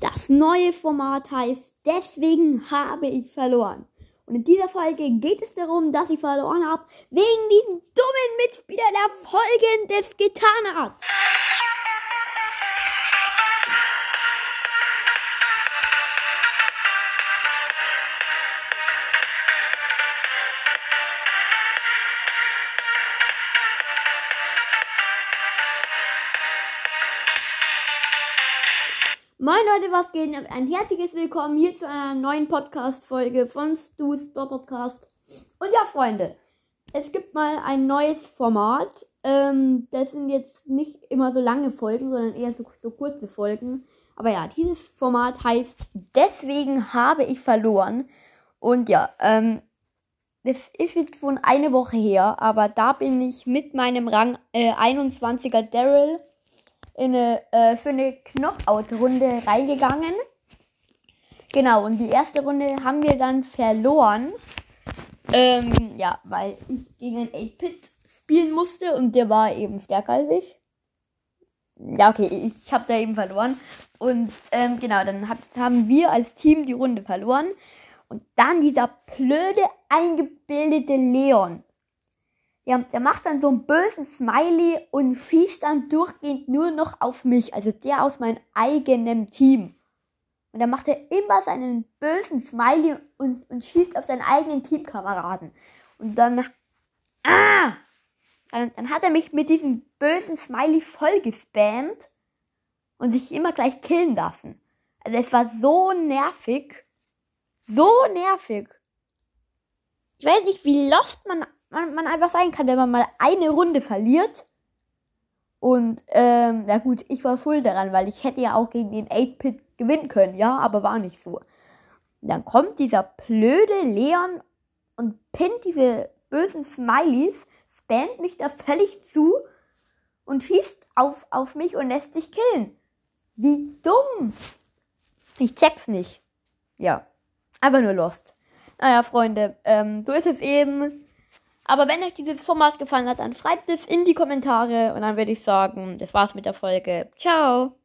Das neue Format heißt Deswegen habe ich verloren. Und in dieser Folge geht es darum, dass ich verloren habe, wegen diesem dummen Mitspieler, der Folgendes getan hat. Moin Leute, was geht? Ein herzliches Willkommen hier zu einer neuen Podcast-Folge von Stu's Podcast. Und ja, Freunde, es gibt mal ein neues Format. Ähm, das sind jetzt nicht immer so lange Folgen, sondern eher so, so kurze Folgen. Aber ja, dieses Format heißt Deswegen habe ich verloren. Und ja, ähm, das ist jetzt schon eine Woche her, aber da bin ich mit meinem Rang äh, 21er Daryl in eine, äh, für eine Knockout-Runde reingegangen. Genau, und die erste Runde haben wir dann verloren. Ähm, ja, weil ich gegen einen 8-Pit spielen musste und der war eben stärker als ich. Ja, okay, ich habe da eben verloren. Und ähm, genau, dann hab, haben wir als Team die Runde verloren. Und dann dieser blöde, eingebildete Leon der, der macht dann so einen bösen Smiley und schießt dann durchgehend nur noch auf mich, also der aus meinem eigenen Team. Und dann macht er immer seinen bösen Smiley und, und schießt auf seinen eigenen Teamkameraden. Und dann, ah! Dann, dann hat er mich mit diesem bösen Smiley voll gespammt und sich immer gleich killen lassen. Also es war so nervig. So nervig. Ich weiß nicht, wie lost man man, man einfach sein kann, wenn man mal eine Runde verliert. Und, ähm, na gut, ich war schuld daran, weil ich hätte ja auch gegen den 8-Pit gewinnen können, ja, aber war nicht so. dann kommt dieser blöde Leon und pinnt diese bösen Smileys, spammt mich da völlig zu und schießt auf, auf mich und lässt sich killen. Wie dumm! Ich check's nicht. Ja, aber nur Lost. Naja, Freunde, ähm, so ist es eben. Aber wenn euch dieses Format gefallen hat, dann schreibt es in die Kommentare und dann würde ich sagen, das war's mit der Folge. Ciao!